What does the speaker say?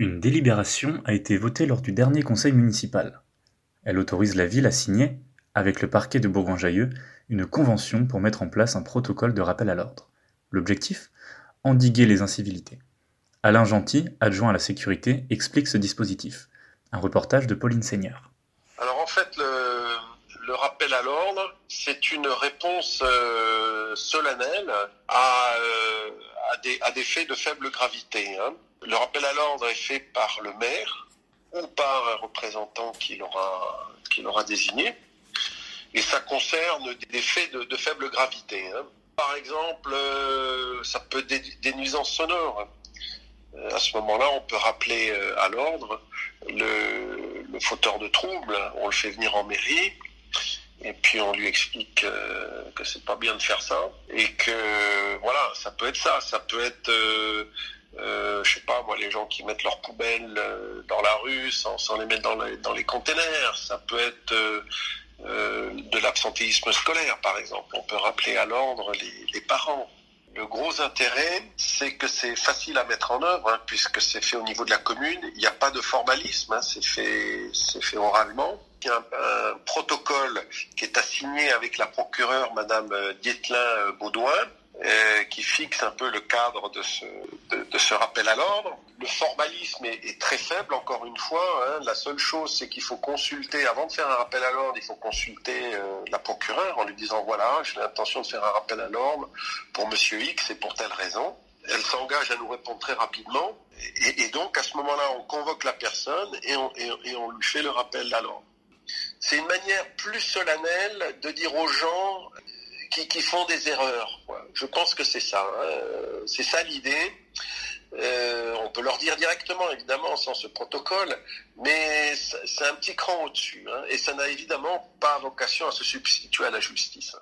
Une délibération a été votée lors du dernier conseil municipal. Elle autorise la ville à signer, avec le parquet de Bourgoin-Jallieu, une convention pour mettre en place un protocole de rappel à l'ordre. L'objectif? Endiguer les incivilités. Alain Gentil, adjoint à la sécurité, explique ce dispositif. Un reportage de Pauline Seigneur. Alors en fait, le, rappel à l'ordre, c'est une réponse euh, solennelle à, euh, à, des, faits de faible gravité. Hein. Le rappel à l'ordre est fait par le maire ou par un représentant qui l'aura qui l'aura désigné. Et ça concerne des faits de, faible gravité. Hein. Par exemple, euh, ça peut être des, nuisances sonores. À ce moment-là, on peut rappeler à l'ordre le, le, fauteur de troubles. On le fait venir en mairie on lui explique que c'est pas bien de faire ça et que voilà, ça peut être ça. Ça peut être euh, je sais pas moi, les gens qui mettent leurs poubelles euh, dans la rue sans, les mettre dans les, containers. Ça peut être euh, euh, de l'absentéisme scolaire, par exemple. On peut rappeler à l'ordre les, parents. Le gros intérêt, c'est que c'est facile à mettre en œuvre, hein, puisque c'est fait au niveau de la commune. Il n'y a pas de formalisme, hein, c'est fait, oralement. Il y a un, protocole qui est assigné avec la procureure, Madame Dietlin Baudouin, euh, qui fixe un peu le cadre de ce, rappel à l'ordre. Le formalisme est, très faible, encore une fois. Hein. La seule chose, c'est qu'il faut consulter, avant de faire un rappel à l'ordre, il faut consulter euh, la procureure en lui disant, voilà, j'ai l'intention de faire un rappel à l'ordre pour Monsieur X et pour telle raison. Elle s'engage à nous répondre très rapidement. Et, donc, à ce moment-là, on convoque la personne et on, et, et on lui fait le rappel à l'ordre. C'est une manière plus solennelle de dire aux gens, qui, font des erreurs. Je pense que c'est ça. Hein. C'est ça l'idée. Euh, on peut leur dire directement, évidemment, sans ce protocole, mais c'est un petit cran au-dessus. Hein. et ça n'a évidemment pas vocation à se substituer à la justice.